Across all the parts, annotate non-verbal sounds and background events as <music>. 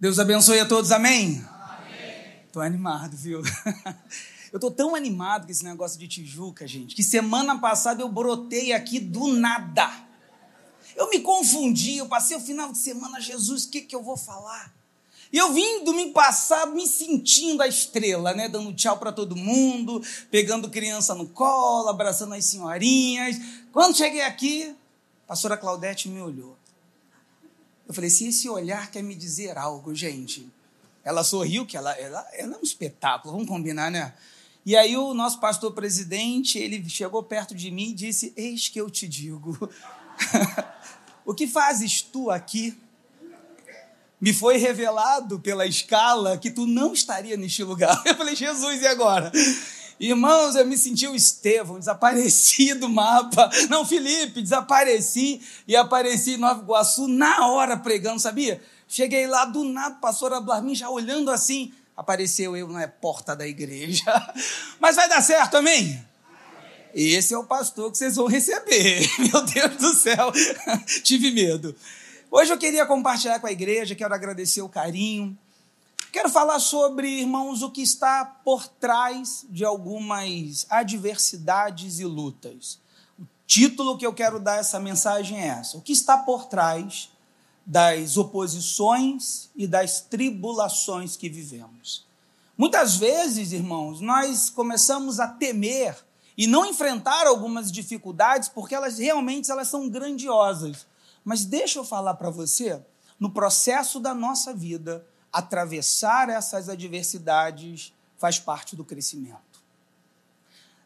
Deus abençoe a todos, amém? Amém. Tô animado, viu? <laughs> Eu tô tão animado com esse negócio de Tijuca, gente, que semana passada eu brotei aqui do nada. Eu me confundi, eu passei o final de semana, Jesus, o que, que eu vou falar? E eu vim domingo passado me sentindo a estrela, né? Dando tchau para todo mundo, pegando criança no colo, abraçando as senhorinhas. Quando cheguei aqui, a pastora Claudete me olhou. Eu falei, se esse olhar quer me dizer algo, gente. Ela sorriu, que ela, ela, ela é um espetáculo, vamos combinar, né? E aí o nosso pastor presidente, ele chegou perto de mim e disse, eis que eu te digo, <laughs> o que fazes tu aqui? Me foi revelado pela escala que tu não estaria neste lugar. <laughs> Eu falei, Jesus, e agora? Irmãos, eu me senti o Estevão, desapareci do mapa. Não, Felipe, desapareci e apareci em Nova Iguaçu na hora pregando, sabia? Cheguei lá do nada, pastor Blarmin já olhando assim, apareceu eu na porta da igreja. <laughs> Mas vai dar certo, amém? Esse é o pastor que vocês vão receber. <laughs> Meu Deus do céu, <laughs> tive medo. Hoje eu queria compartilhar com a igreja, quero agradecer o carinho, Quero falar sobre, irmãos, o que está por trás de algumas adversidades e lutas. O título que eu quero dar essa mensagem é essa: O que está por trás das oposições e das tribulações que vivemos. Muitas vezes, irmãos, nós começamos a temer e não enfrentar algumas dificuldades porque elas realmente elas são grandiosas. Mas deixa eu falar para você, no processo da nossa vida, atravessar essas adversidades faz parte do crescimento.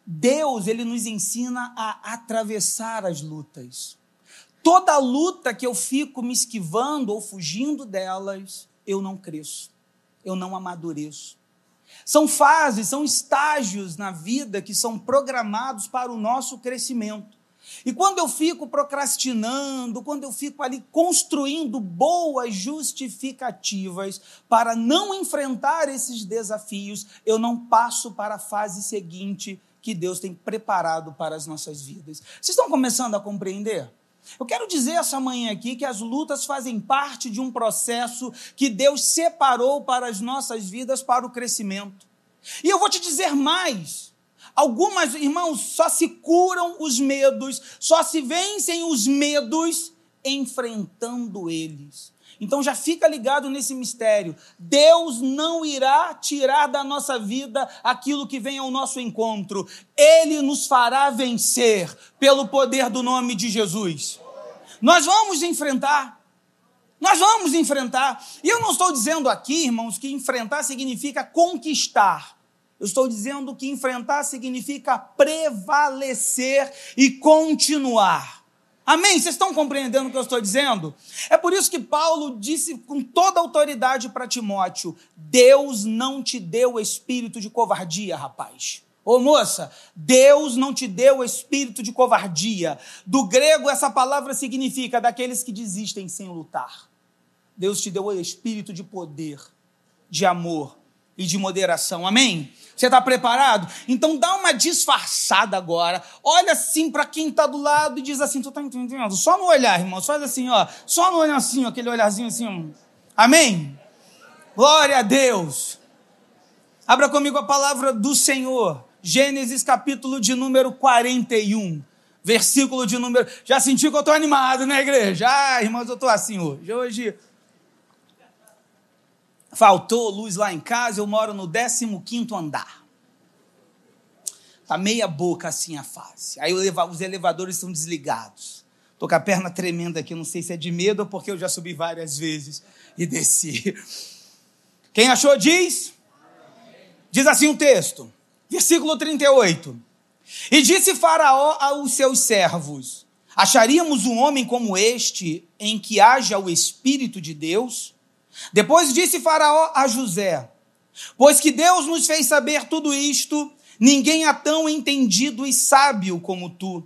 Deus, ele nos ensina a atravessar as lutas. Toda luta que eu fico me esquivando ou fugindo delas, eu não cresço, eu não amadureço. São fases, são estágios na vida que são programados para o nosso crescimento. E quando eu fico procrastinando, quando eu fico ali construindo boas justificativas para não enfrentar esses desafios, eu não passo para a fase seguinte que Deus tem preparado para as nossas vidas. Vocês estão começando a compreender? Eu quero dizer essa manhã aqui que as lutas fazem parte de um processo que Deus separou para as nossas vidas para o crescimento. E eu vou te dizer mais. Algumas, irmãos, só se curam os medos, só se vencem os medos enfrentando eles. Então já fica ligado nesse mistério. Deus não irá tirar da nossa vida aquilo que vem ao nosso encontro. Ele nos fará vencer pelo poder do nome de Jesus. Nós vamos enfrentar. Nós vamos enfrentar. E eu não estou dizendo aqui, irmãos, que enfrentar significa conquistar. Eu estou dizendo que enfrentar significa prevalecer e continuar. Amém? Vocês estão compreendendo o que eu estou dizendo? É por isso que Paulo disse com toda autoridade para Timóteo: Deus não te deu espírito de covardia, rapaz. Ô moça, Deus não te deu espírito de covardia. Do grego, essa palavra significa daqueles que desistem sem lutar. Deus te deu o espírito de poder, de amor e de moderação. Amém? Você está preparado? Então dá uma disfarçada agora. Olha assim para quem está do lado e diz assim: Tu está entendendo? Só no olhar, irmão. Faz assim, ó. Só no olhar assim, ó, aquele olharzinho assim. Amém? Glória a Deus. Abra comigo a palavra do Senhor. Gênesis capítulo de número 41. Versículo de número. Já senti que eu estou animado, né, igreja? Ah, irmãos, eu estou assim hoje. Hoje Faltou luz lá em casa, eu moro no 15 andar. Tá meia boca assim a face. Aí os elevadores estão desligados. Tô com a perna tremenda aqui, não sei se é de medo ou porque eu já subi várias vezes e desci. Quem achou diz? Diz assim o texto, versículo 38. E disse Faraó aos seus servos: Acharíamos um homem como este em que haja o Espírito de Deus? Depois disse Faraó a José: Pois que Deus nos fez saber tudo isto, ninguém há tão entendido e sábio como tu.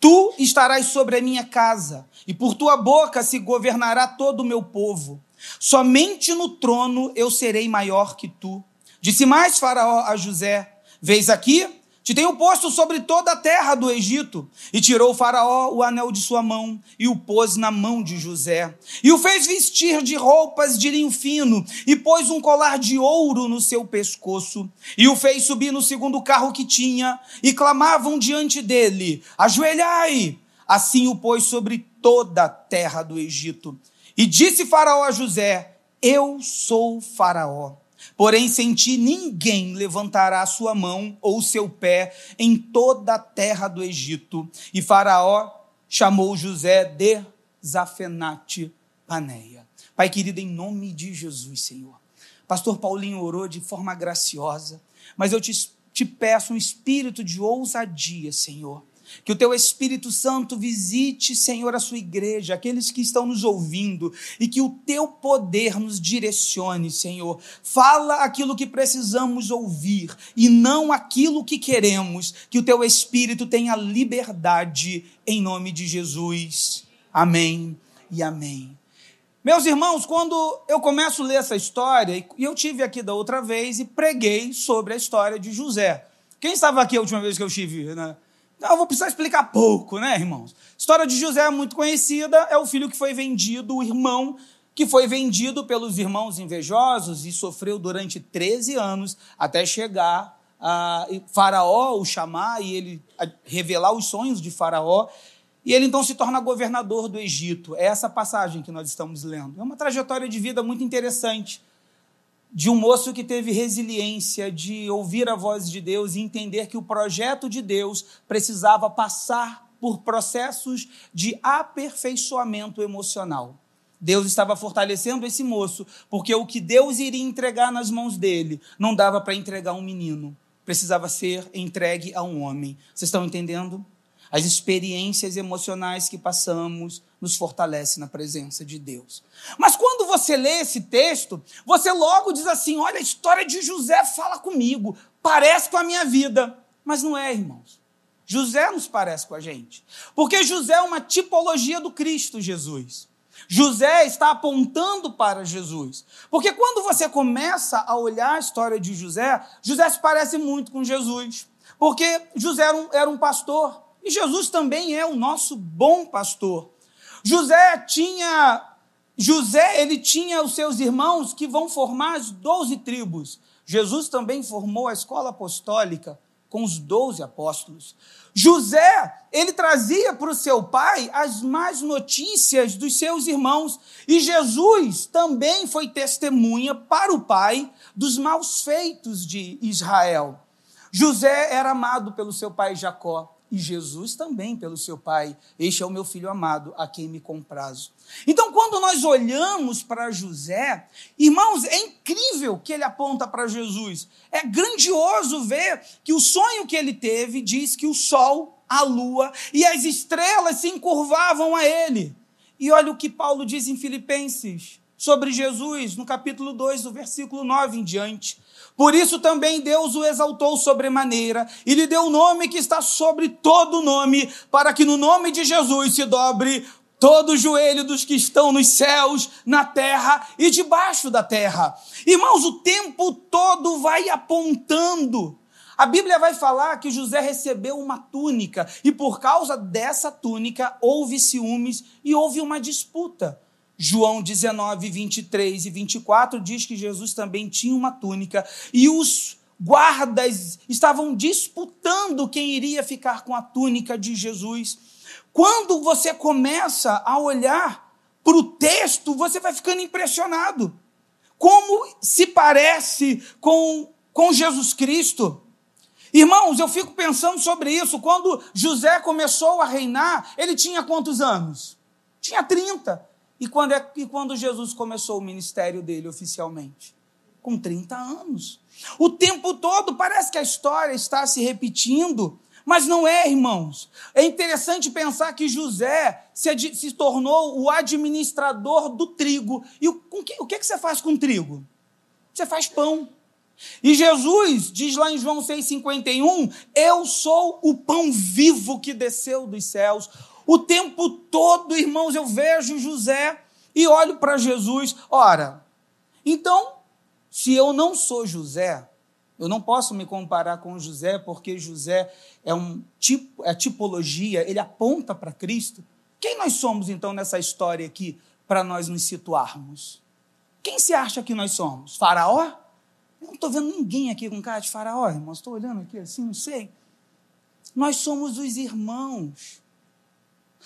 Tu estarás sobre a minha casa, e por tua boca se governará todo o meu povo. Somente no trono eu serei maior que tu. Disse mais Faraó a José: Vês aqui, te tenho posto sobre toda a terra do Egito. E tirou o Faraó o anel de sua mão e o pôs na mão de José. E o fez vestir de roupas de linho fino e pôs um colar de ouro no seu pescoço. E o fez subir no segundo carro que tinha e clamavam diante dele: Ajoelhai! Assim o pôs sobre toda a terra do Egito. E disse Faraó a José: Eu sou Faraó Porém, sem ti ninguém levantará sua mão ou seu pé em toda a terra do Egito. E Faraó chamou José de Zafenate Paneia. Pai querido, em nome de Jesus, Senhor. Pastor Paulinho orou de forma graciosa, mas eu te, te peço um espírito de ousadia, Senhor que o teu Espírito Santo visite, Senhor, a sua igreja, aqueles que estão nos ouvindo, e que o teu poder nos direcione, Senhor. Fala aquilo que precisamos ouvir e não aquilo que queremos. Que o teu Espírito tenha liberdade em nome de Jesus. Amém e amém. Meus irmãos, quando eu começo a ler essa história, e eu tive aqui da outra vez e preguei sobre a história de José. Quem estava aqui a última vez que eu estive? Né? Então, eu vou precisar explicar pouco, né, irmãos? A história de José é muito conhecida, é o filho que foi vendido, o irmão que foi vendido pelos irmãos invejosos e sofreu durante 13 anos até chegar a Faraó o chamar e ele revelar os sonhos de Faraó. E ele então se torna governador do Egito. É essa passagem que nós estamos lendo. É uma trajetória de vida muito interessante de um moço que teve resiliência de ouvir a voz de Deus e entender que o projeto de Deus precisava passar por processos de aperfeiçoamento emocional. Deus estava fortalecendo esse moço, porque o que Deus iria entregar nas mãos dele não dava para entregar um menino, precisava ser entregue a um homem. Vocês estão entendendo? As experiências emocionais que passamos nos fortalecem na presença de Deus. Mas quando você lê esse texto, você logo diz assim: olha, a história de José fala comigo, parece com a minha vida. Mas não é, irmãos. José nos parece com a gente. Porque José é uma tipologia do Cristo Jesus. José está apontando para Jesus. Porque quando você começa a olhar a história de José, José se parece muito com Jesus. Porque José era um, era um pastor. E Jesus também é o nosso bom pastor. José tinha José, ele tinha os seus irmãos que vão formar as doze tribos. Jesus também formou a escola apostólica com os doze apóstolos. José, ele trazia para o seu pai as más notícias dos seus irmãos. E Jesus também foi testemunha para o pai dos maus feitos de Israel. José era amado pelo seu pai Jacó e Jesus também pelo seu Pai. Este é o meu filho amado, a quem me comprazo. Então, quando nós olhamos para José, irmãos, é incrível que ele aponta para Jesus. É grandioso ver que o sonho que ele teve diz que o sol, a lua e as estrelas se encurvavam a ele. E olha o que Paulo diz em Filipenses sobre Jesus, no capítulo 2, do versículo 9 em diante. Por isso também Deus o exaltou sobremaneira e lhe deu o nome que está sobre todo nome, para que no nome de Jesus se dobre todo o joelho dos que estão nos céus, na terra e debaixo da terra. Irmãos, o tempo todo vai apontando. A Bíblia vai falar que José recebeu uma túnica e por causa dessa túnica houve ciúmes e houve uma disputa. João 19, 23 e 24 diz que Jesus também tinha uma túnica e os guardas estavam disputando quem iria ficar com a túnica de Jesus. Quando você começa a olhar para o texto, você vai ficando impressionado. Como se parece com, com Jesus Cristo. Irmãos, eu fico pensando sobre isso. Quando José começou a reinar, ele tinha quantos anos? Tinha 30. E quando, é, e quando Jesus começou o ministério dele oficialmente? Com 30 anos. O tempo todo parece que a história está se repetindo, mas não é, irmãos. É interessante pensar que José se, se tornou o administrador do trigo. E o, que, o que, que você faz com trigo? Você faz pão. E Jesus diz lá em João 6,51: Eu sou o pão vivo que desceu dos céus. O tempo todo, irmãos, eu vejo José e olho para Jesus. Ora, então, se eu não sou José, Eu não posso me comparar com José, porque José é um tipo, é tipologia, ele aponta para Cristo. Quem nós somos então nessa história aqui para nós nos situarmos? Quem se acha que nós somos? Faraó? Eu não estou vendo ninguém aqui com cara de faraó, irmão. Estou olhando aqui assim, não sei. Nós somos os irmãos.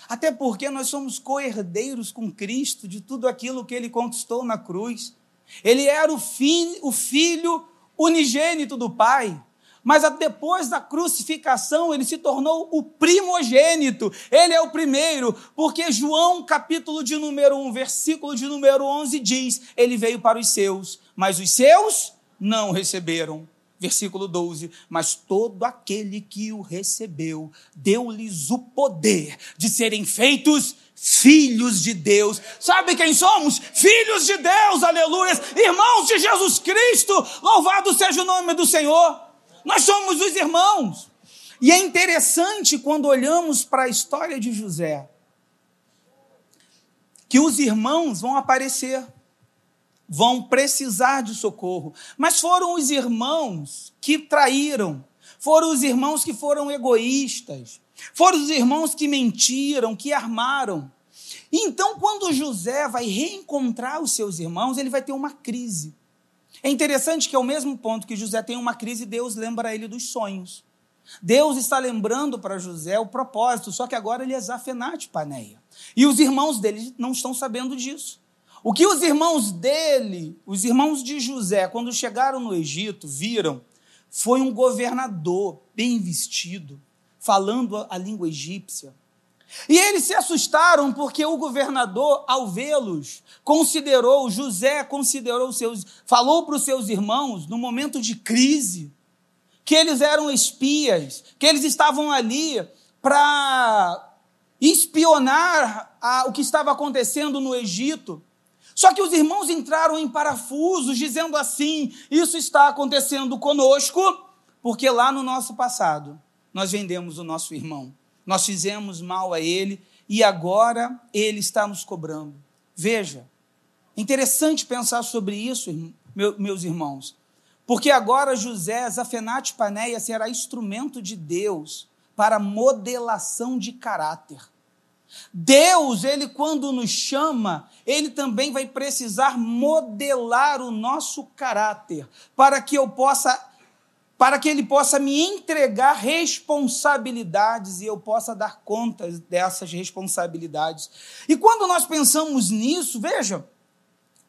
Até porque nós somos co-herdeiros com Cristo de tudo aquilo que ele conquistou na cruz. Ele era o, fi o filho unigênito do Pai. Mas depois da crucificação, ele se tornou o primogênito. Ele é o primeiro, porque João, capítulo de número 1, versículo de número 11 diz: Ele veio para os seus, mas os seus não receberam. Versículo 12: Mas todo aquele que o recebeu, deu-lhes o poder de serem feitos filhos de Deus. Sabe quem somos? Filhos de Deus, aleluia. Irmãos de Jesus Cristo, louvado seja o nome do Senhor. Nós somos os irmãos. E é interessante quando olhamos para a história de José, que os irmãos vão aparecer, vão precisar de socorro, mas foram os irmãos que traíram, foram os irmãos que foram egoístas, foram os irmãos que mentiram, que armaram. Então, quando José vai reencontrar os seus irmãos, ele vai ter uma crise. É interessante que, ao mesmo ponto que José tem uma crise, Deus lembra ele dos sonhos. Deus está lembrando para José o propósito, só que agora ele é Zafenate Paneia. E os irmãos dele não estão sabendo disso. O que os irmãos dele, os irmãos de José, quando chegaram no Egito, viram foi um governador bem vestido, falando a língua egípcia. E eles se assustaram porque o governador, ao vê-los, considerou, José considerou seus, falou para os seus irmãos, no momento de crise, que eles eram espias, que eles estavam ali para espionar a, o que estava acontecendo no Egito. Só que os irmãos entraram em parafusos, dizendo assim: Isso está acontecendo conosco, porque lá no nosso passado nós vendemos o nosso irmão nós fizemos mal a ele e agora ele está nos cobrando. Veja, interessante pensar sobre isso, meus irmãos, porque agora José, Zafenate Paneia, será instrumento de Deus para modelação de caráter. Deus, ele quando nos chama, ele também vai precisar modelar o nosso caráter, para que eu possa para que ele possa me entregar responsabilidades e eu possa dar conta dessas responsabilidades. E quando nós pensamos nisso, veja,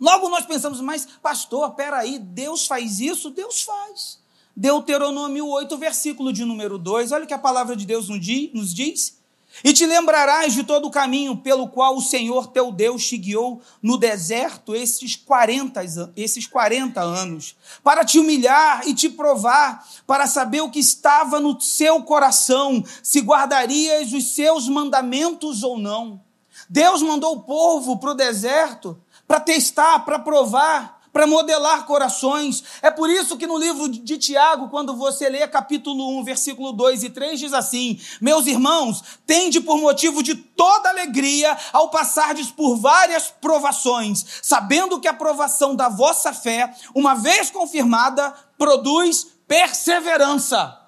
logo nós pensamos, mas pastor, peraí, Deus faz isso? Deus faz. Deuteronômio 8, versículo de número 2, olha o que a palavra de Deus nos diz. E te lembrarás de todo o caminho pelo qual o Senhor teu Deus te guiou no deserto esses 40, esses 40 anos, para te humilhar e te provar, para saber o que estava no seu coração, se guardarias os seus mandamentos ou não. Deus mandou o povo para o deserto para testar, para provar para modelar corações. É por isso que no livro de Tiago, quando você lê capítulo 1, versículo 2 e 3, diz assim: Meus irmãos, tende por motivo de toda alegria ao passardes por várias provações, sabendo que a provação da vossa fé, uma vez confirmada, produz perseverança.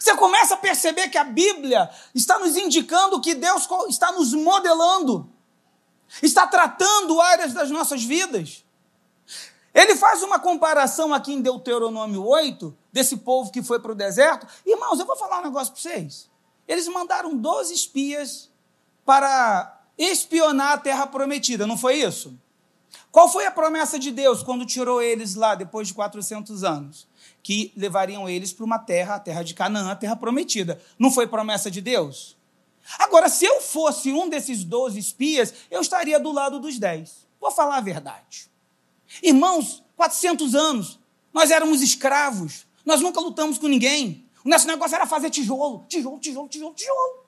Você começa a perceber que a Bíblia está nos indicando que Deus está nos modelando, está tratando áreas das nossas vidas. Ele faz uma comparação aqui em Deuteronômio 8, desse povo que foi para o deserto. Irmãos, eu vou falar um negócio para vocês. Eles mandaram 12 espias para espionar a terra prometida, não foi isso? Qual foi a promessa de Deus quando tirou eles lá, depois de 400 anos? Que levariam eles para uma terra, a terra de Canaã, a terra prometida. Não foi promessa de Deus? Agora, se eu fosse um desses 12 espias, eu estaria do lado dos 10. Vou falar a verdade. Irmãos, 400 anos, nós éramos escravos, nós nunca lutamos com ninguém. O nosso negócio era fazer tijolo, tijolo, tijolo, tijolo, tijolo.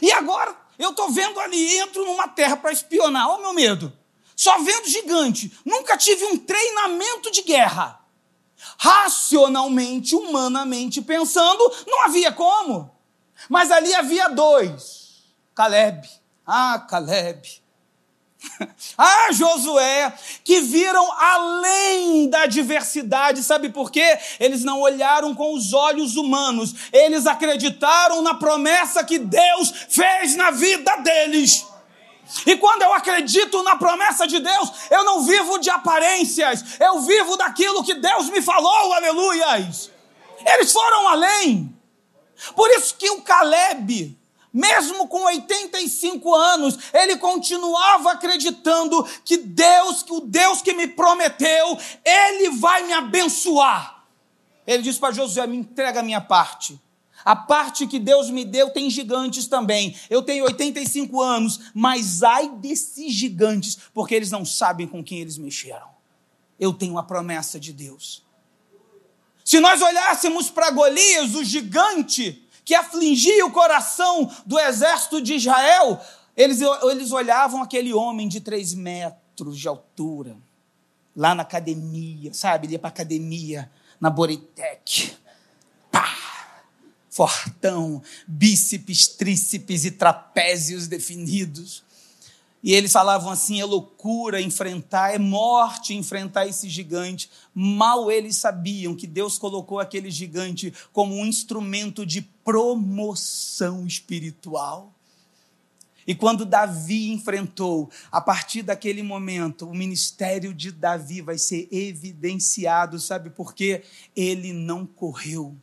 E agora eu estou vendo ali, entro numa terra para espionar, olha o meu medo. Só vendo gigante, nunca tive um treinamento de guerra. Racionalmente, humanamente pensando, não havia como. Mas ali havia dois. Caleb. Ah, Caleb. <laughs> ah, Josué, que viram além da adversidade, sabe por quê? Eles não olharam com os olhos humanos, eles acreditaram na promessa que Deus fez na vida deles. E quando eu acredito na promessa de Deus, eu não vivo de aparências, eu vivo daquilo que Deus me falou, aleluias. Eles foram além. Por isso que o Caleb, mesmo com 85 anos, ele continuava acreditando que Deus, que o Deus que me prometeu, ele vai me abençoar. Ele disse para Josué: me entrega a minha parte. A parte que Deus me deu tem gigantes também. Eu tenho 85 anos, mas ai desses gigantes, porque eles não sabem com quem eles mexeram. Eu tenho a promessa de Deus. Se nós olhássemos para Golias, o gigante, que afligia o coração do exército de Israel, eles, eles olhavam aquele homem de três metros de altura, lá na academia, sabe? Ele ia para academia, na Boritec. Pá! Fortão, bíceps, tríceps e trapézios definidos. E eles falavam assim: é loucura enfrentar, é morte enfrentar esse gigante. Mal eles sabiam que Deus colocou aquele gigante como um instrumento de promoção espiritual. E quando Davi enfrentou, a partir daquele momento, o ministério de Davi vai ser evidenciado, sabe por quê? Ele não correu.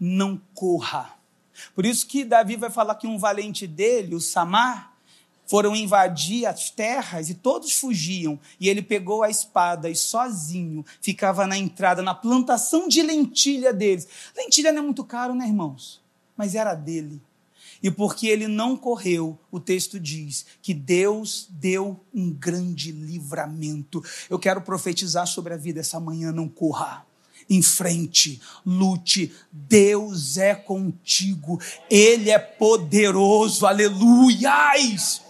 Não corra. Por isso que Davi vai falar que um valente dele, o Samar, foram invadir as terras e todos fugiam. E ele pegou a espada e sozinho ficava na entrada, na plantação de lentilha deles. Lentilha não é muito caro, né, irmãos? Mas era dele. E porque ele não correu, o texto diz que Deus deu um grande livramento. Eu quero profetizar sobre a vida essa manhã, não corra em frente, lute, Deus é contigo, Ele é poderoso, aleluias!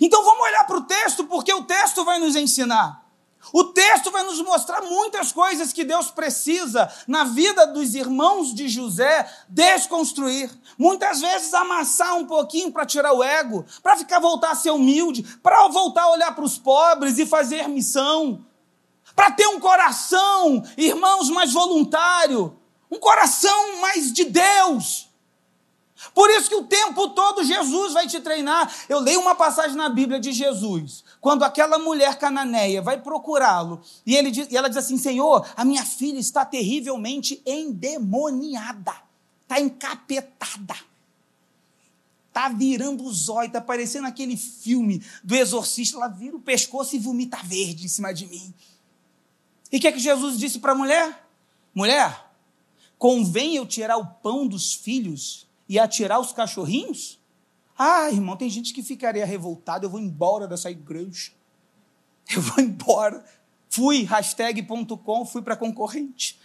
Então vamos olhar para o texto, porque o texto vai nos ensinar. O texto vai nos mostrar muitas coisas que Deus precisa na vida dos irmãos de José desconstruir. Muitas vezes amassar um pouquinho para tirar o ego, para ficar voltar a ser humilde, para voltar a olhar para os pobres e fazer missão, para ter um coração, irmãos, mais voluntário, um coração mais de Deus. Por isso que o tempo todo Jesus vai te treinar. Eu leio uma passagem na Bíblia de Jesus, quando aquela mulher cananeia vai procurá-lo, e, ele e ela diz assim: Senhor, a minha filha está terrivelmente endemoniada, está encapetada, está virando os olhos, está parecendo aquele filme do exorcista, ela vira o pescoço e vomita verde em cima de mim. E o que é que Jesus disse para a mulher? Mulher, convém eu tirar o pão dos filhos e atirar os cachorrinhos? Ah, irmão, tem gente que ficaria revoltado, eu vou embora dessa igreja. Eu vou embora. Fui, hashtag.com, fui para concorrente.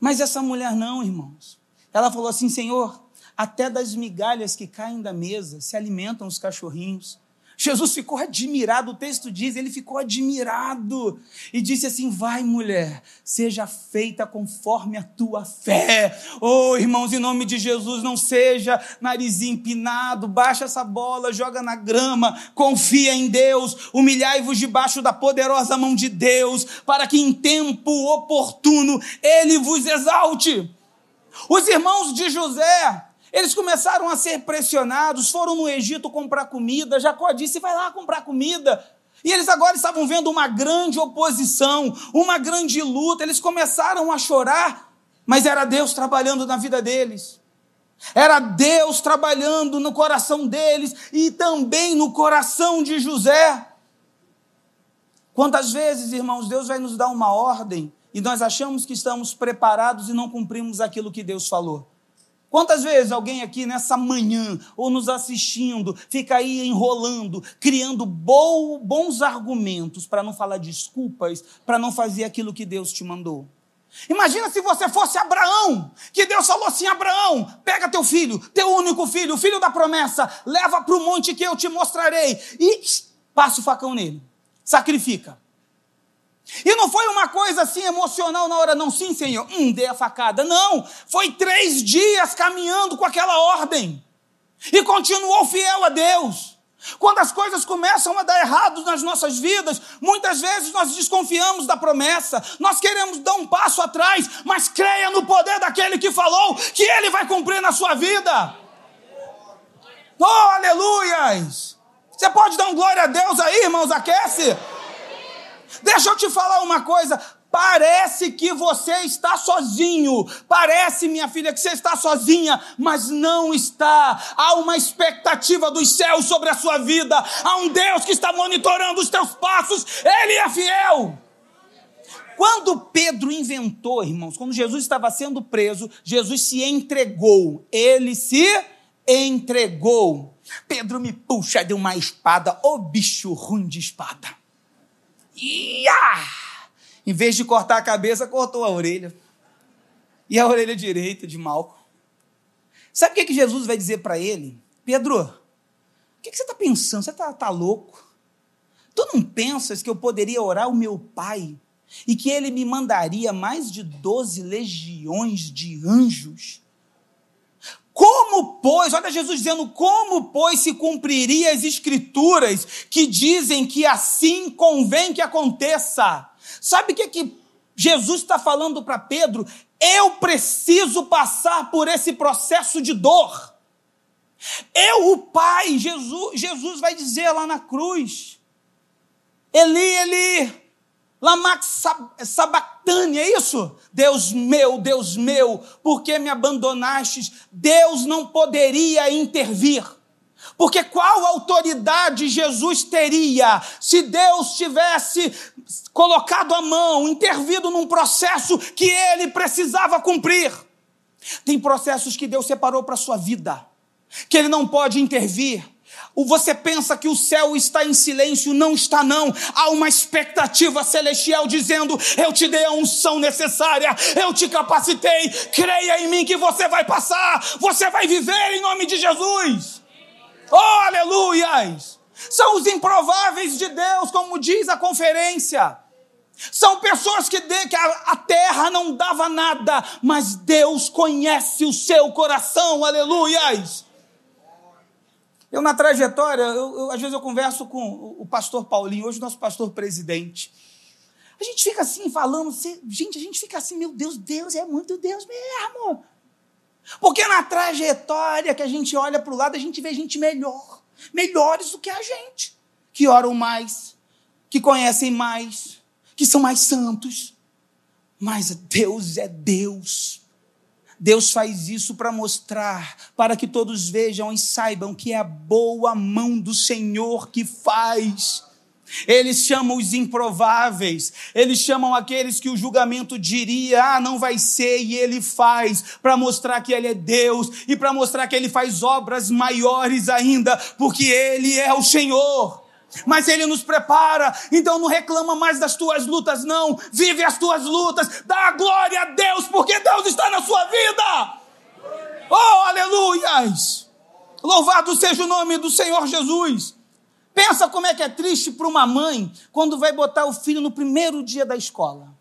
Mas essa mulher não, irmãos. Ela falou assim: Senhor, até das migalhas que caem da mesa se alimentam os cachorrinhos. Jesus ficou admirado, o texto diz, ele ficou admirado e disse assim: Vai, mulher, seja feita conforme a tua fé. Oh, irmãos, em nome de Jesus, não seja narizinho empinado, baixa essa bola, joga na grama, confia em Deus, humilhai-vos debaixo da poderosa mão de Deus, para que em tempo oportuno ele vos exalte. Os irmãos de José, eles começaram a ser pressionados, foram no Egito comprar comida. Jacó disse: vai lá comprar comida. E eles agora estavam vendo uma grande oposição, uma grande luta. Eles começaram a chorar, mas era Deus trabalhando na vida deles. Era Deus trabalhando no coração deles e também no coração de José. Quantas vezes, irmãos, Deus vai nos dar uma ordem e nós achamos que estamos preparados e não cumprimos aquilo que Deus falou? Quantas vezes alguém aqui nessa manhã, ou nos assistindo, fica aí enrolando, criando bons argumentos para não falar desculpas, para não fazer aquilo que Deus te mandou? Imagina se você fosse Abraão, que Deus falou assim: Abraão, pega teu filho, teu único filho, o filho da promessa, leva para o monte que eu te mostrarei e passa o facão nele, sacrifica. E não foi uma coisa assim emocional na hora, não, sim, Senhor, hum, dei a facada. Não, foi três dias caminhando com aquela ordem. E continuou fiel a Deus. Quando as coisas começam a dar errado nas nossas vidas, muitas vezes nós desconfiamos da promessa, nós queremos dar um passo atrás, mas creia no poder daquele que falou que ele vai cumprir na sua vida. Oh, aleluias! Você pode dar um glória a Deus aí, irmãos, aquece? Deixa eu te falar uma coisa. Parece que você está sozinho. Parece, minha filha, que você está sozinha, mas não está. Há uma expectativa dos céus sobre a sua vida. Há um Deus que está monitorando os teus passos. Ele é fiel. Quando Pedro inventou, irmãos, quando Jesus estava sendo preso, Jesus se entregou. Ele se entregou. Pedro me puxa de uma espada, ô bicho ruim de espada. Ia! Em vez de cortar a cabeça, cortou a orelha. E a orelha direita de Malco. Sabe o que, que Jesus vai dizer para ele? Pedro, o que, que você está pensando? Você está tá louco? Tu não pensas que eu poderia orar ao meu pai e que ele me mandaria mais de doze legiões de anjos? Como, pois, olha Jesus dizendo, como, pois, se cumpriria as escrituras que dizem que assim convém que aconteça? Sabe o que, que Jesus está falando para Pedro? Eu preciso passar por esse processo de dor. Eu, o Pai, Jesus, Jesus vai dizer lá na cruz: Eli, Eli, Lamax sabactane, é isso? Deus meu, Deus meu, por que me abandonastes? Deus não poderia intervir. Porque qual autoridade Jesus teria se Deus tivesse colocado a mão, intervido num processo que ele precisava cumprir? Tem processos que Deus separou para a sua vida, que ele não pode intervir. Você pensa que o céu está em silêncio, não está não. Há uma expectativa celestial dizendo: Eu te dei a unção necessária, eu te capacitei, creia em mim que você vai passar, você vai viver em nome de Jesus. Oh, aleluias! São os improváveis de Deus, como diz a conferência. São pessoas que, de, que a, a, terra não dava nada, mas Deus conhece o seu coração, aleluias. Eu, na trajetória, eu, eu, às vezes eu converso com o, pastor Paulinho, hoje nosso pastor presidente. A gente fica assim falando, gente, a gente fica assim, meu Deus, Deus é muito Deus mesmo. Porque na trajetória que a gente olha para o lado, a gente vê gente melhor, melhores do que a gente, que oram mais, que conhecem mais, que são mais santos. Mas Deus é Deus. Deus faz isso para mostrar, para que todos vejam e saibam que é a boa mão do Senhor que faz. Eles chamam os improváveis, eles chamam aqueles que o julgamento diria, ah, não vai ser, e ele faz, para mostrar que ele é Deus e para mostrar que ele faz obras maiores ainda, porque ele é o Senhor. Mas ele nos prepara, então não reclama mais das tuas lutas, não. Vive as tuas lutas, dá glória a Deus, porque Deus está na sua vida. Oh, aleluias! Louvado seja o nome do Senhor Jesus. Pensa como é que é triste para uma mãe quando vai botar o filho no primeiro dia da escola.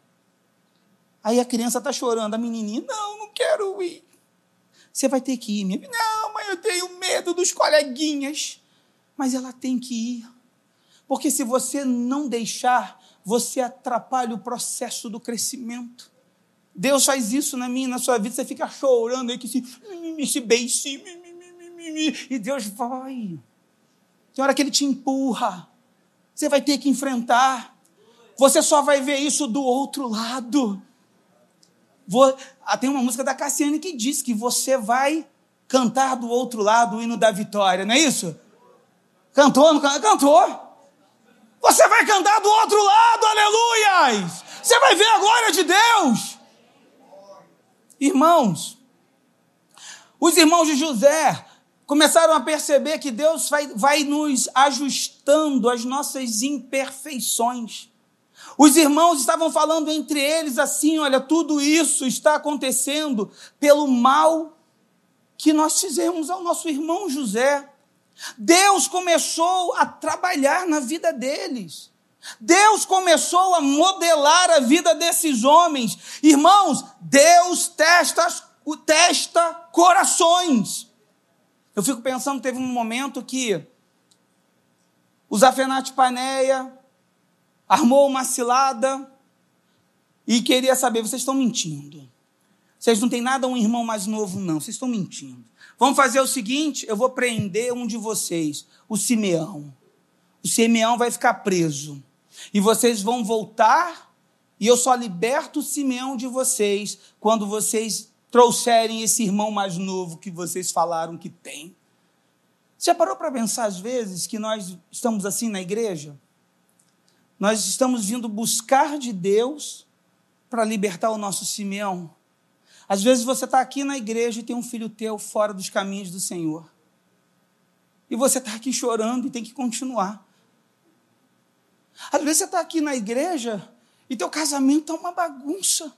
Aí a criança está chorando, a menininha, não, não quero ir. Você vai ter que ir, minha Não, mãe, eu tenho medo dos coleguinhas. Mas ela tem que ir. Porque se você não deixar, você atrapalha o processo do crescimento. Deus faz isso na minha, na sua vida, você fica chorando aí que se, <laughs> se beice, e Deus vai. Tem hora que ele te empurra. Você vai ter que enfrentar. Você só vai ver isso do outro lado. Vou, ah, tem uma música da Cassiane que diz que você vai cantar do outro lado o hino da vitória, não é isso? Cantou? Não cantou? Você vai cantar do outro lado, aleluias! Você vai ver a glória de Deus. Irmãos, os irmãos de José começaram a perceber que Deus vai, vai nos ajustando às nossas imperfeições. Os irmãos estavam falando entre eles assim: olha, tudo isso está acontecendo pelo mal que nós fizemos ao nosso irmão José. Deus começou a trabalhar na vida deles. Deus começou a modelar a vida desses homens. Irmãos, Deus testa, testa corações. Eu fico pensando, teve um momento que o Zafenate Paneia armou uma cilada e queria saber, vocês estão mentindo. Vocês não têm nada um irmão mais novo, não. Vocês estão mentindo. Vamos fazer o seguinte: eu vou prender um de vocês, o Simeão. O Simeão vai ficar preso. E vocês vão voltar, e eu só liberto o Simeão de vocês quando vocês trouxerem esse irmão mais novo que vocês falaram que tem. Você parou para pensar às vezes que nós estamos assim na igreja? Nós estamos vindo buscar de Deus para libertar o nosso Simeão. Às vezes você está aqui na igreja e tem um filho teu fora dos caminhos do Senhor. E você está aqui chorando e tem que continuar. Às vezes você está aqui na igreja e teu casamento está uma bagunça.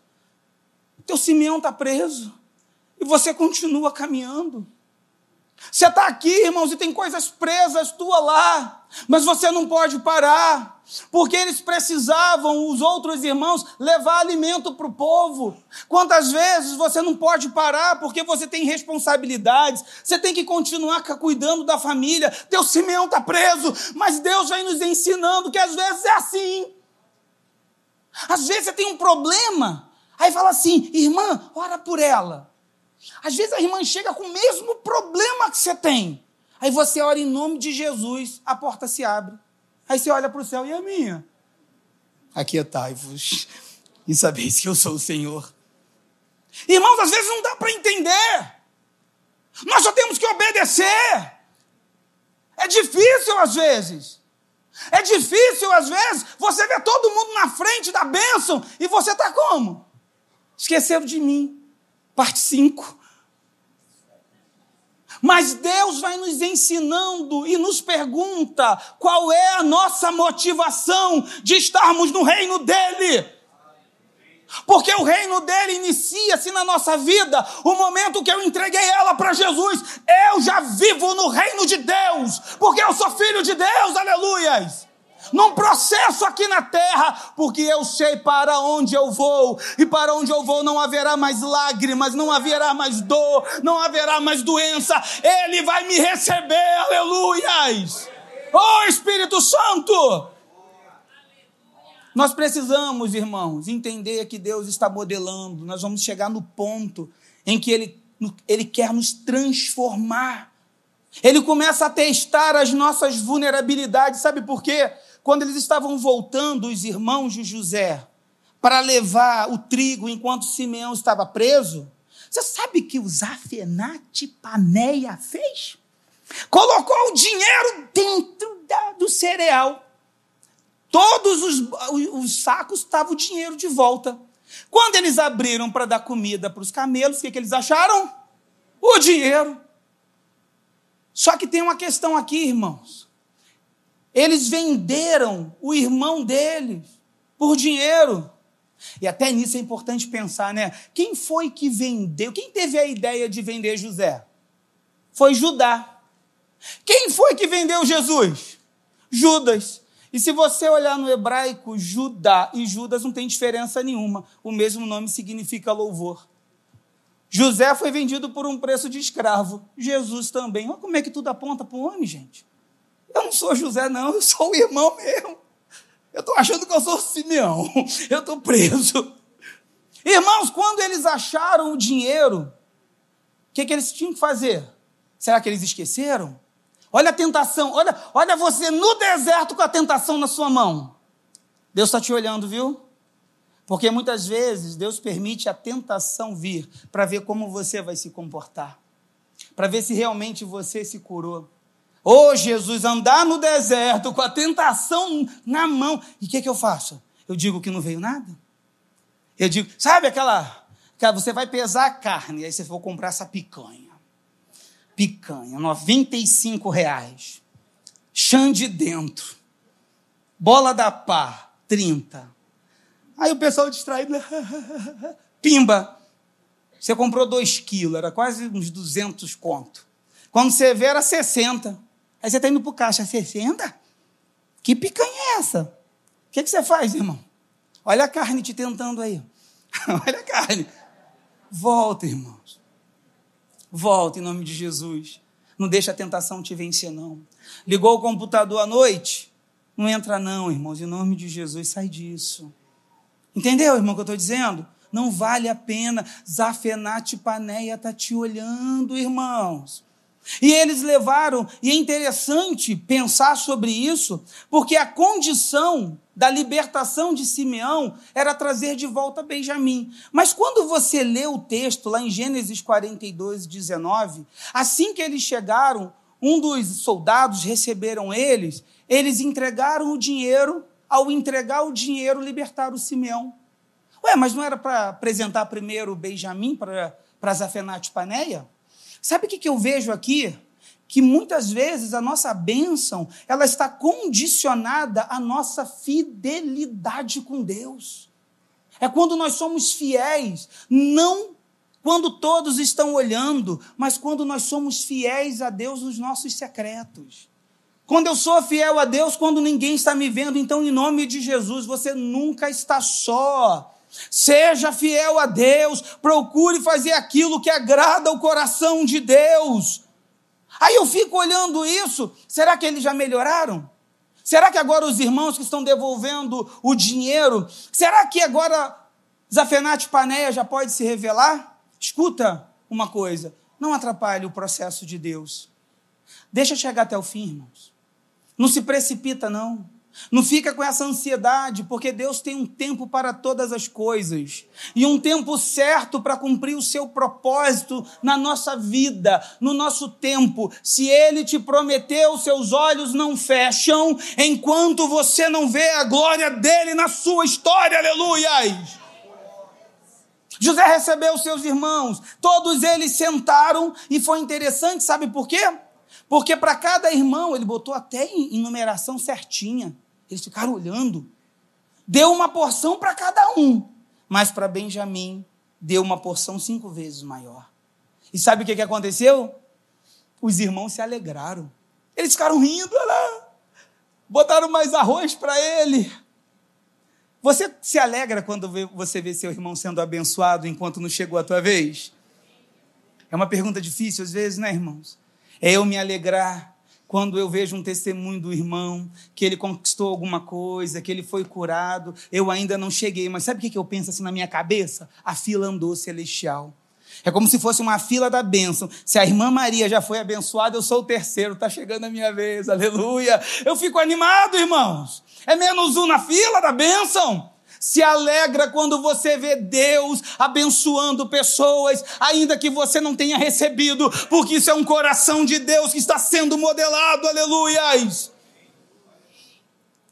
Teu Simeão está preso. E você continua caminhando. Você está aqui, irmãos, e tem coisas presas tua lá, mas você não pode parar, porque eles precisavam, os outros irmãos, levar alimento para o povo. Quantas vezes você não pode parar porque você tem responsabilidades, você tem que continuar cuidando da família. Teu Simeão está preso, mas Deus vem nos ensinando que às vezes é assim. Às vezes você tem um problema, aí fala assim, irmã, ora por ela. Às vezes a irmã chega com o mesmo problema que você tem. Aí você ora em nome de Jesus, a porta se abre. Aí você olha para o céu e é minha. Aquietai-vos e sabeis que eu sou o Senhor. Irmãos, às vezes não dá para entender. Nós só temos que obedecer. É difícil às vezes. É difícil às vezes você ver todo mundo na frente da bênção e você está como? Esqueceram de mim. Parte 5. Mas Deus vai nos ensinando e nos pergunta qual é a nossa motivação de estarmos no reino dele. Porque o reino dele inicia-se na nossa vida. O momento que eu entreguei ela para Jesus, eu já vivo no reino de Deus, porque eu sou filho de Deus, aleluias num processo aqui na terra, porque eu sei para onde eu vou, e para onde eu vou não haverá mais lágrimas, não haverá mais dor, não haverá mais doença, Ele vai me receber, aleluias! Oh Espírito Santo! Nós precisamos, irmãos, entender que Deus está modelando, nós vamos chegar no ponto em que Ele, Ele quer nos transformar. Ele começa a testar as nossas vulnerabilidades, sabe por quê? Quando eles estavam voltando, os irmãos de José, para levar o trigo enquanto Simeão estava preso, você sabe que o Zafenate Paneia fez? Colocou o dinheiro dentro da, do cereal. Todos os, os sacos estavam o dinheiro de volta. Quando eles abriram para dar comida para os camelos, o que, que eles acharam? O dinheiro. Só que tem uma questão aqui, irmãos. Eles venderam o irmão deles por dinheiro. E até nisso é importante pensar, né? Quem foi que vendeu? Quem teve a ideia de vender José? Foi Judá. Quem foi que vendeu Jesus? Judas. E se você olhar no hebraico, Judá e Judas não tem diferença nenhuma. O mesmo nome significa louvor. José foi vendido por um preço de escravo. Jesus também. Olha como é que tudo aponta para o homem, gente. Eu não sou José, não, eu sou o irmão mesmo. Eu estou achando que eu sou Simeão. <laughs> Eu estou preso. Irmãos, quando eles acharam o dinheiro, o que, que eles tinham que fazer? Será que eles esqueceram? Olha a tentação, olha, olha você no deserto com a tentação na sua mão. Deus está te olhando, viu? Porque muitas vezes Deus permite a tentação vir para ver como você vai se comportar, para ver se realmente você se curou. Ô oh, Jesus, andar no deserto com a tentação na mão. E o que, que eu faço? Eu digo que não veio nada. Eu digo, sabe aquela. Você vai pesar a carne, aí você for comprar essa picanha. Picanha, 95 reais. Chã de dentro. Bola da pá, 30. Aí o pessoal distraído. <laughs> Pimba. Você comprou 2 quilos, era quase uns 200 conto. Quando você vê, era 60. Aí você está indo para o caixa, 60? Que picanha é essa? O que, que você faz, irmão? Olha a carne te tentando aí. <laughs> Olha a carne. Volta, irmãos. Volta em nome de Jesus. Não deixa a tentação te vencer, não. Ligou o computador à noite? Não entra, não, irmãos. Em nome de Jesus, sai disso. Entendeu, irmão, o que eu estou dizendo? Não vale a pena. Zafenate Paneia está te olhando, irmãos. E eles levaram, e é interessante pensar sobre isso, porque a condição da libertação de Simeão era trazer de volta Benjamim. Mas quando você lê o texto lá em Gênesis 42, 19, assim que eles chegaram, um dos soldados receberam eles, eles entregaram o dinheiro, ao entregar o dinheiro, libertaram Simeão. Ué, mas não era para apresentar primeiro Benjamim para Zafenate Paneia? Sabe o que, que eu vejo aqui? que muitas vezes a nossa bênção ela está condicionada à nossa fidelidade com Deus. É quando nós somos fiéis, não quando todos estão olhando, mas quando nós somos fiéis a Deus nos nossos secretos. Quando eu sou fiel a Deus, quando ninguém está me vendo, então, em nome de Jesus, você nunca está só. Seja fiel a Deus, procure fazer aquilo que agrada o coração de Deus. Aí eu fico olhando isso, será que eles já melhoraram? Será que agora os irmãos que estão devolvendo o dinheiro, será que agora Zafenate Paneia já pode se revelar? Escuta uma coisa, não atrapalhe o processo de Deus. Deixa chegar até o fim, irmãos. Não se precipita, não. Não fica com essa ansiedade, porque Deus tem um tempo para todas as coisas e um tempo certo para cumprir o seu propósito na nossa vida, no nosso tempo. Se Ele te prometeu, seus olhos não fecham enquanto você não vê a glória dele na sua história. Aleluias! José recebeu seus irmãos, todos eles sentaram e foi interessante, sabe por quê? Porque para cada irmão ele botou até em numeração certinha. Eles ficaram olhando. Deu uma porção para cada um, mas para Benjamim deu uma porção cinco vezes maior. E sabe o que, aconteceu? Os irmãos se alegraram. Eles ficaram rindo, olha lá. Botaram mais arroz para ele. Você se alegra quando você vê seu irmão sendo abençoado enquanto não chegou a tua vez? É uma pergunta difícil às vezes, né, irmãos? É eu me alegrar quando eu vejo um testemunho do irmão, que ele conquistou alguma coisa, que ele foi curado, eu ainda não cheguei. Mas sabe o que eu penso assim na minha cabeça? A fila andou celestial. É como se fosse uma fila da bênção. Se a irmã Maria já foi abençoada, eu sou o terceiro, está chegando a minha vez, aleluia. Eu fico animado, irmãos. É menos um na fila da bênção se alegra quando você vê Deus abençoando pessoas, ainda que você não tenha recebido, porque isso é um coração de Deus que está sendo modelado, aleluias.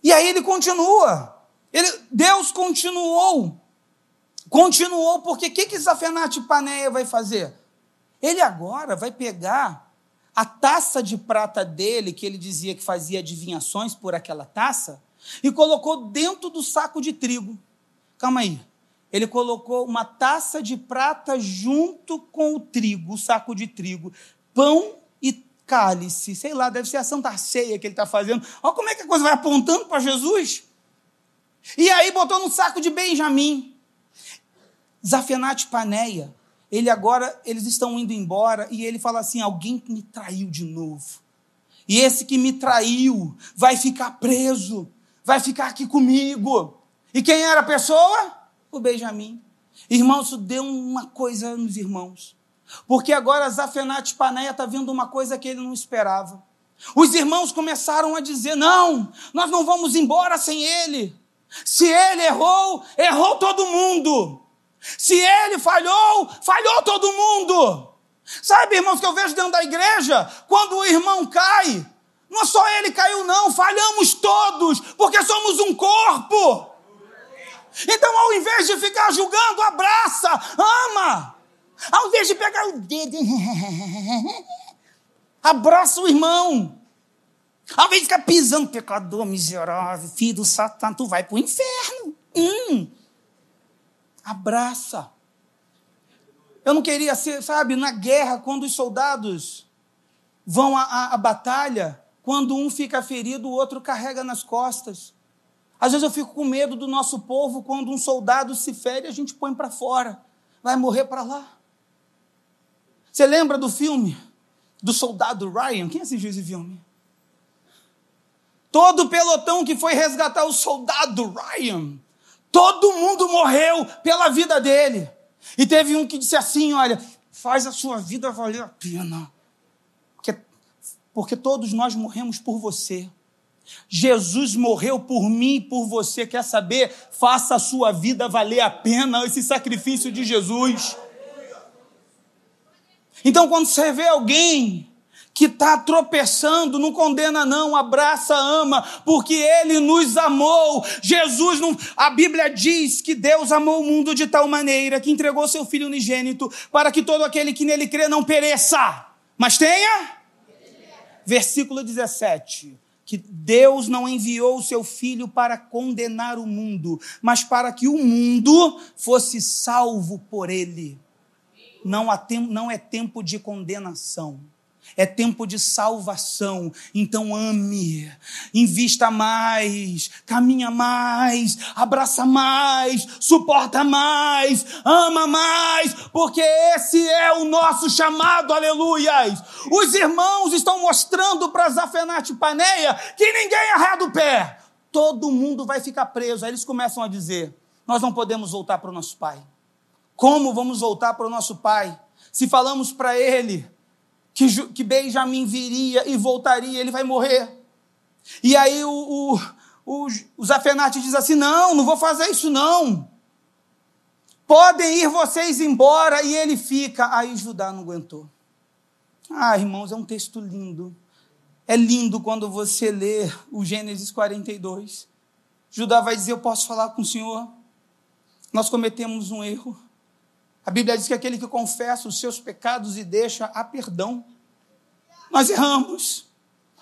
E aí ele continua, ele, Deus continuou, continuou, porque o que, que Zafenate Paneia vai fazer? Ele agora vai pegar a taça de prata dele, que ele dizia que fazia adivinhações por aquela taça, e colocou dentro do saco de trigo. Calma aí. Ele colocou uma taça de prata junto com o trigo, o saco de trigo, pão e cálice. Sei lá, deve ser a Santa Ceia que ele está fazendo. Olha como é que a coisa vai apontando para Jesus. E aí botou no saco de Benjamim. Zafenate Paneia. Ele agora, eles estão indo embora e ele fala assim: alguém me traiu de novo. E esse que me traiu vai ficar preso vai ficar aqui comigo. E quem era a pessoa? O Benjamim. Irmãos, isso deu uma coisa nos irmãos. Porque agora Zafenate Paneia está vendo uma coisa que ele não esperava. Os irmãos começaram a dizer: não, nós não vamos embora sem ele. Se ele errou, errou todo mundo. Se ele falhou, falhou todo mundo. Sabe, irmãos, que eu vejo dentro da igreja, quando o irmão cai, não é só ele caiu, não, falhamos todos, porque somos um corpo. Então, ao invés de ficar julgando, abraça, ama. Ao invés de pegar o dedo, <laughs> abraça o irmão. Ao invés de ficar pisando, pecador miserável, filho do Satã, tu vai para o inferno. Hum. Abraça. Eu não queria ser, sabe, na guerra, quando os soldados vão à, à batalha, quando um fica ferido, o outro carrega nas costas. Às vezes eu fico com medo do nosso povo, quando um soldado se fere, a gente põe para fora, vai morrer para lá. Você lembra do filme do soldado Ryan. Quem assistiu esse filme? Todo o pelotão que foi resgatar o soldado Ryan, todo mundo morreu pela vida dele. E teve um que disse assim: Olha, faz a sua vida valer a pena. Porque, todos nós morremos por você. Jesus morreu por mim e por você. Quer saber? Faça a sua vida valer a pena esse sacrifício de Jesus. Então, quando você vê alguém que está tropeçando, não condena, não, abraça, ama, porque Ele nos amou. Jesus, não, a Bíblia diz que Deus amou o mundo de tal maneira que entregou seu Filho unigênito para que todo aquele que nele crê não pereça, mas tenha. Versículo 17 que Deus não enviou o seu filho para condenar o mundo, mas para que o mundo fosse salvo por ele. Não, tem, não é tempo de condenação é tempo de salvação. Então ame, invista mais, caminha mais, abraça mais, suporta mais, ama mais, porque esse é o nosso chamado, aleluias. Os irmãos estão mostrando para Zafenate Paneia que ninguém arreda o pé. Todo mundo vai ficar preso. Aí eles começam a dizer: Nós não podemos voltar para o nosso pai. Como vamos voltar para o nosso pai? Se falamos para ele, que, que Benjamin viria e voltaria, ele vai morrer. E aí o, o, o, o Zafenate diz assim: não, não vou fazer isso não. Podem ir vocês embora, e ele fica. Aí Judá não aguentou. Ah, irmãos, é um texto lindo. É lindo quando você lê o Gênesis 42. Judá vai dizer: Eu posso falar com o Senhor? Nós cometemos um erro. A Bíblia diz que aquele que confessa os seus pecados e deixa a perdão. Nós erramos.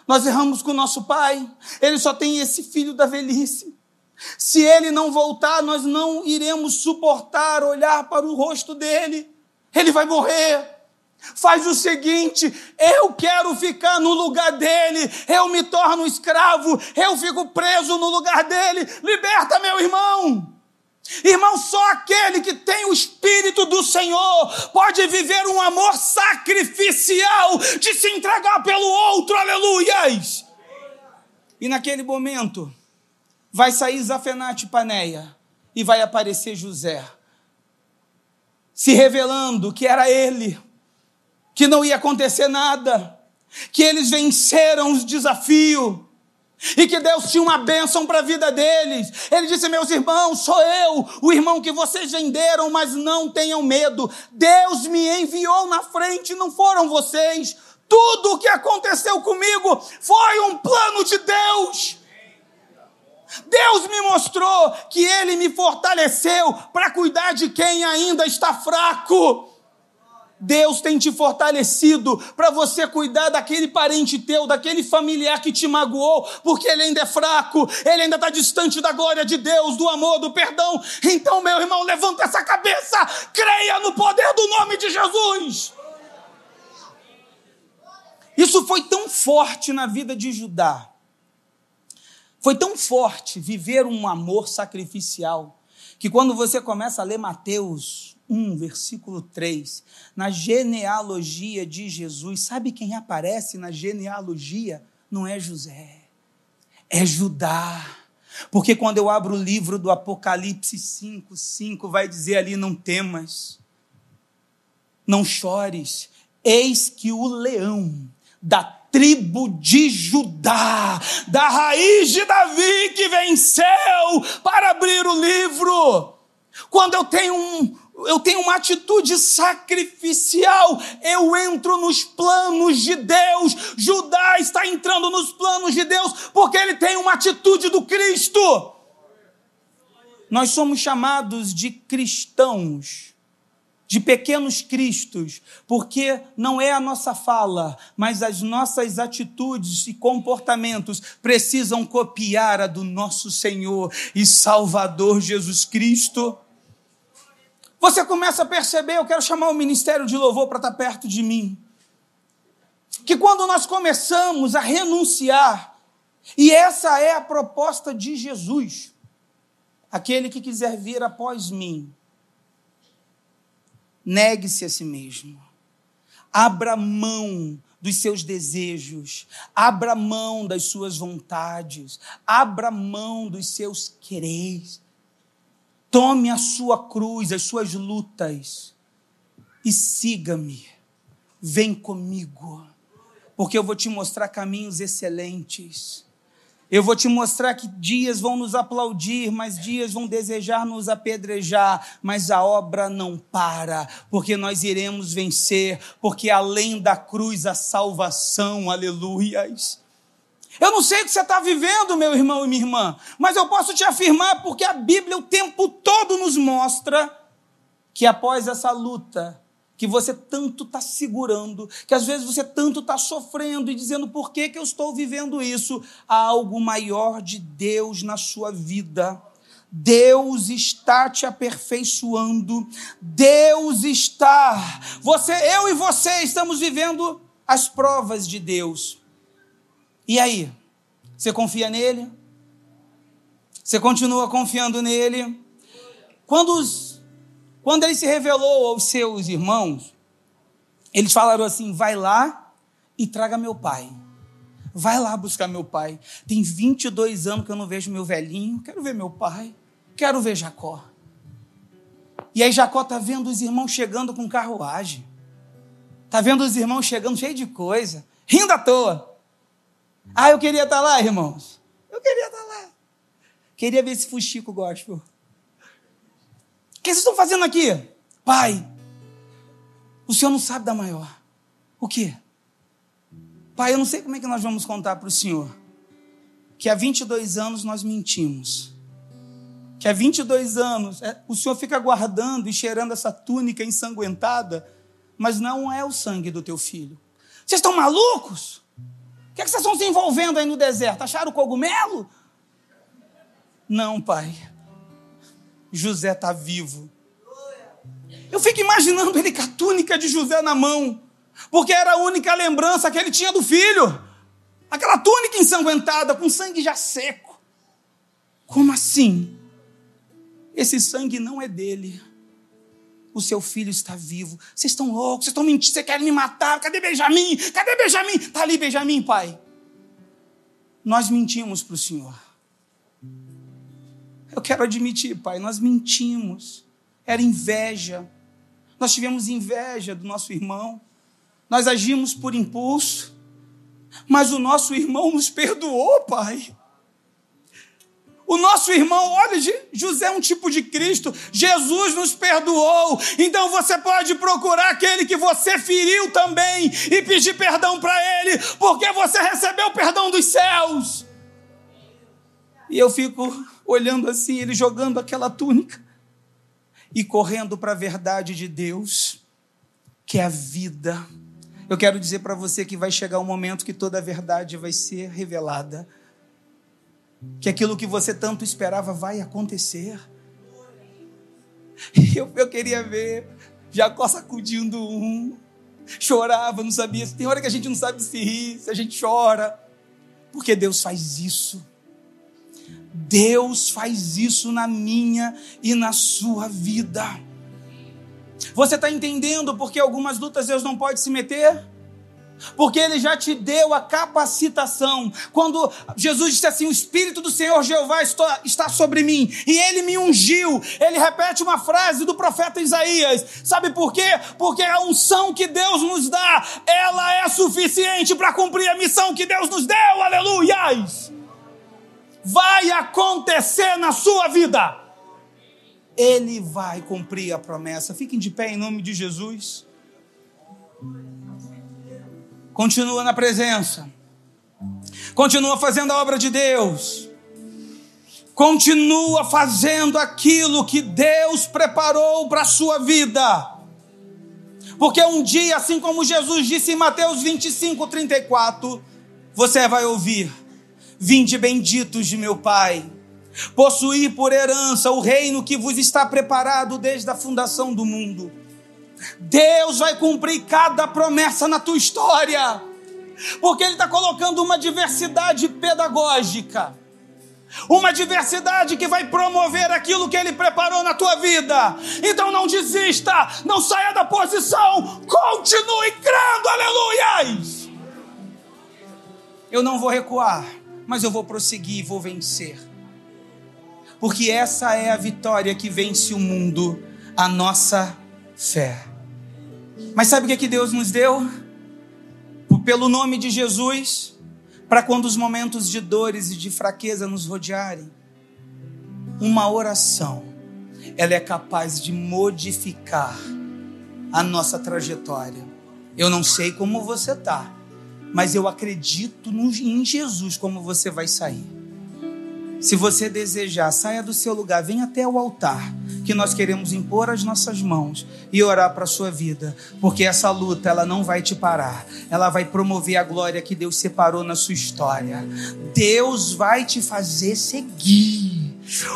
Nós erramos com o nosso pai. Ele só tem esse filho da velhice. Se ele não voltar, nós não iremos suportar olhar para o rosto dele. Ele vai morrer. Faz o seguinte: eu quero ficar no lugar dele, eu me torno escravo, eu fico preso no lugar dele. Liberta meu irmão. Irmão, só aquele que tem o Espírito do Senhor pode viver um amor sacrificial de se entregar pelo outro, aleluias. E naquele momento, vai sair Zafenate Paneia e vai aparecer José, se revelando que era ele, que não ia acontecer nada, que eles venceram os desafios e que Deus tinha uma bênção para a vida deles. Ele disse: Meus irmãos, sou eu, o irmão que vocês venderam, mas não tenham medo. Deus me enviou na frente, não foram vocês. Tudo o que aconteceu comigo foi um plano de Deus. Deus me mostrou que Ele me fortaleceu para cuidar de quem ainda está fraco. Deus tem te fortalecido para você cuidar daquele parente teu, daquele familiar que te magoou, porque ele ainda é fraco, ele ainda está distante da glória de Deus, do amor, do perdão. Então, meu irmão, levanta essa cabeça, creia no poder do nome de Jesus. Isso foi tão forte na vida de Judá, foi tão forte viver um amor sacrificial, que quando você começa a ler Mateus 1, versículo 3, na genealogia de Jesus, sabe quem aparece na genealogia? Não é José, é Judá. Porque quando eu abro o livro do Apocalipse 5, 5, vai dizer ali: não temas, não chores, eis que o leão da tribo de Judá, da raiz de Davi que venceu para abrir o livro. Quando eu tenho um, eu tenho uma atitude sacrificial, eu entro nos planos de Deus. Judá está entrando nos planos de Deus porque ele tem uma atitude do Cristo. Nós somos chamados de cristãos, de pequenos cristos, porque não é a nossa fala, mas as nossas atitudes e comportamentos precisam copiar a do nosso Senhor e Salvador Jesus Cristo. Você começa a perceber, eu quero chamar o ministério de louvor para estar perto de mim. Que quando nós começamos a renunciar, e essa é a proposta de Jesus, aquele que quiser vir após mim, negue-se a si mesmo, abra mão dos seus desejos, abra mão das suas vontades, abra mão dos seus quereres. Tome a sua cruz, as suas lutas e siga-me. Vem comigo, porque eu vou te mostrar caminhos excelentes. Eu vou te mostrar que dias vão nos aplaudir, mas dias vão desejar nos apedrejar, mas a obra não para, porque nós iremos vencer, porque além da cruz a salvação, aleluias. Eu não sei o que você está vivendo, meu irmão e minha irmã, mas eu posso te afirmar, porque a Bíblia o tempo todo nos mostra que após essa luta, que você tanto está segurando, que às vezes você tanto está sofrendo e dizendo por que, que eu estou vivendo isso, há algo maior de Deus na sua vida. Deus está te aperfeiçoando. Deus está. Você, eu e você estamos vivendo as provas de Deus. E aí? Você confia nele? Você continua confiando nele? Quando os quando ele se revelou aos seus irmãos, eles falaram assim: vai lá e traga meu pai. Vai lá buscar meu pai. Tem 22 anos que eu não vejo meu velhinho. Quero ver meu pai. Quero ver Jacó. E aí Jacó está vendo os irmãos chegando com carruagem. Está vendo os irmãos chegando cheio de coisa. Rindo à toa. Ah, eu queria estar tá lá, irmãos. Eu queria estar tá lá. Queria ver esse fuxico gospel que vocês estão fazendo aqui? Pai, o senhor não sabe da maior. O quê? Pai, eu não sei como é que nós vamos contar para o senhor que há 22 anos nós mentimos. Que há 22 anos é, o senhor fica guardando e cheirando essa túnica ensanguentada, mas não é o sangue do teu filho. Vocês estão malucos? O que, é que vocês estão se envolvendo aí no deserto? Acharam o cogumelo? Não, pai. José está vivo. Eu fico imaginando ele com a túnica de José na mão, porque era a única lembrança que ele tinha do filho. Aquela túnica ensanguentada, com sangue já seco. Como assim? Esse sangue não é dele. O seu filho está vivo. Vocês estão loucos, vocês estão mentindo, vocês querem me matar. Cadê Benjamin? Cadê Benjamin? Está ali Benjamin, pai. Nós mentimos para o Senhor. Eu quero admitir, pai, nós mentimos. Era inveja. Nós tivemos inveja do nosso irmão. Nós agimos por impulso. Mas o nosso irmão nos perdoou, pai. O nosso irmão, olha, José é um tipo de Cristo, Jesus nos perdoou, então você pode procurar aquele que você feriu também e pedir perdão para ele, porque você recebeu o perdão dos céus. E eu fico olhando assim, ele jogando aquela túnica e correndo para a verdade de Deus, que é a vida. Eu quero dizer para você que vai chegar um momento que toda a verdade vai ser revelada. Que aquilo que você tanto esperava vai acontecer. <laughs> Eu, eu queria ver Jacó sacudindo um, chorava, não sabia. Tem hora que a gente não sabe se rir, se a gente chora, porque Deus faz isso. Deus faz isso na minha e na sua vida. Você está entendendo porque algumas lutas Deus não pode se meter? Porque Ele já te deu a capacitação. Quando Jesus disse assim: O Espírito do Senhor Jeová está sobre mim e Ele me ungiu. Ele repete uma frase do profeta Isaías. Sabe por quê? Porque a unção que Deus nos dá, ela é suficiente para cumprir a missão que Deus nos deu. Aleluias! vai acontecer na sua vida. Ele vai cumprir a promessa. Fiquem de pé em nome de Jesus. Continua na presença. Continua fazendo a obra de Deus. Continua fazendo aquilo que Deus preparou para a sua vida. Porque um dia, assim como Jesus disse em Mateus 25, 34, você vai ouvir Vinde benditos de meu Pai, possuir por herança o reino que vos está preparado desde a fundação do mundo. Deus vai cumprir cada promessa na tua história, porque Ele está colocando uma diversidade pedagógica, uma diversidade que vai promover aquilo que Ele preparou na tua vida. Então não desista, não saia da posição, continue crendo, aleluias! Eu não vou recuar, mas eu vou prosseguir e vou vencer. Porque essa é a vitória que vence o mundo, a nossa fé. Mas sabe o que, é que Deus nos deu? Pelo nome de Jesus, para quando os momentos de dores e de fraqueza nos rodearem, uma oração, ela é capaz de modificar a nossa trajetória. Eu não sei como você está, mas eu acredito em Jesus como você vai sair. Se você desejar, saia do seu lugar, venha até o altar, que nós queremos impor as nossas mãos e orar para a sua vida, porque essa luta ela não vai te parar, ela vai promover a glória que Deus separou na sua história. Deus vai te fazer seguir.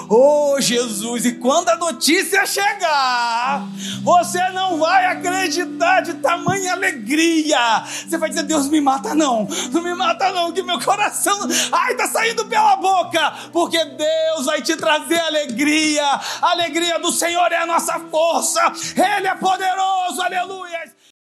Oh Jesus, e quando a notícia chegar, você não vai acreditar de tamanha alegria. Você vai dizer: Deus me mata, não, não me mata, não, que meu coração, ai, tá saindo pela boca, porque Deus vai te trazer alegria. A alegria do Senhor é a nossa força, Ele é poderoso, aleluia.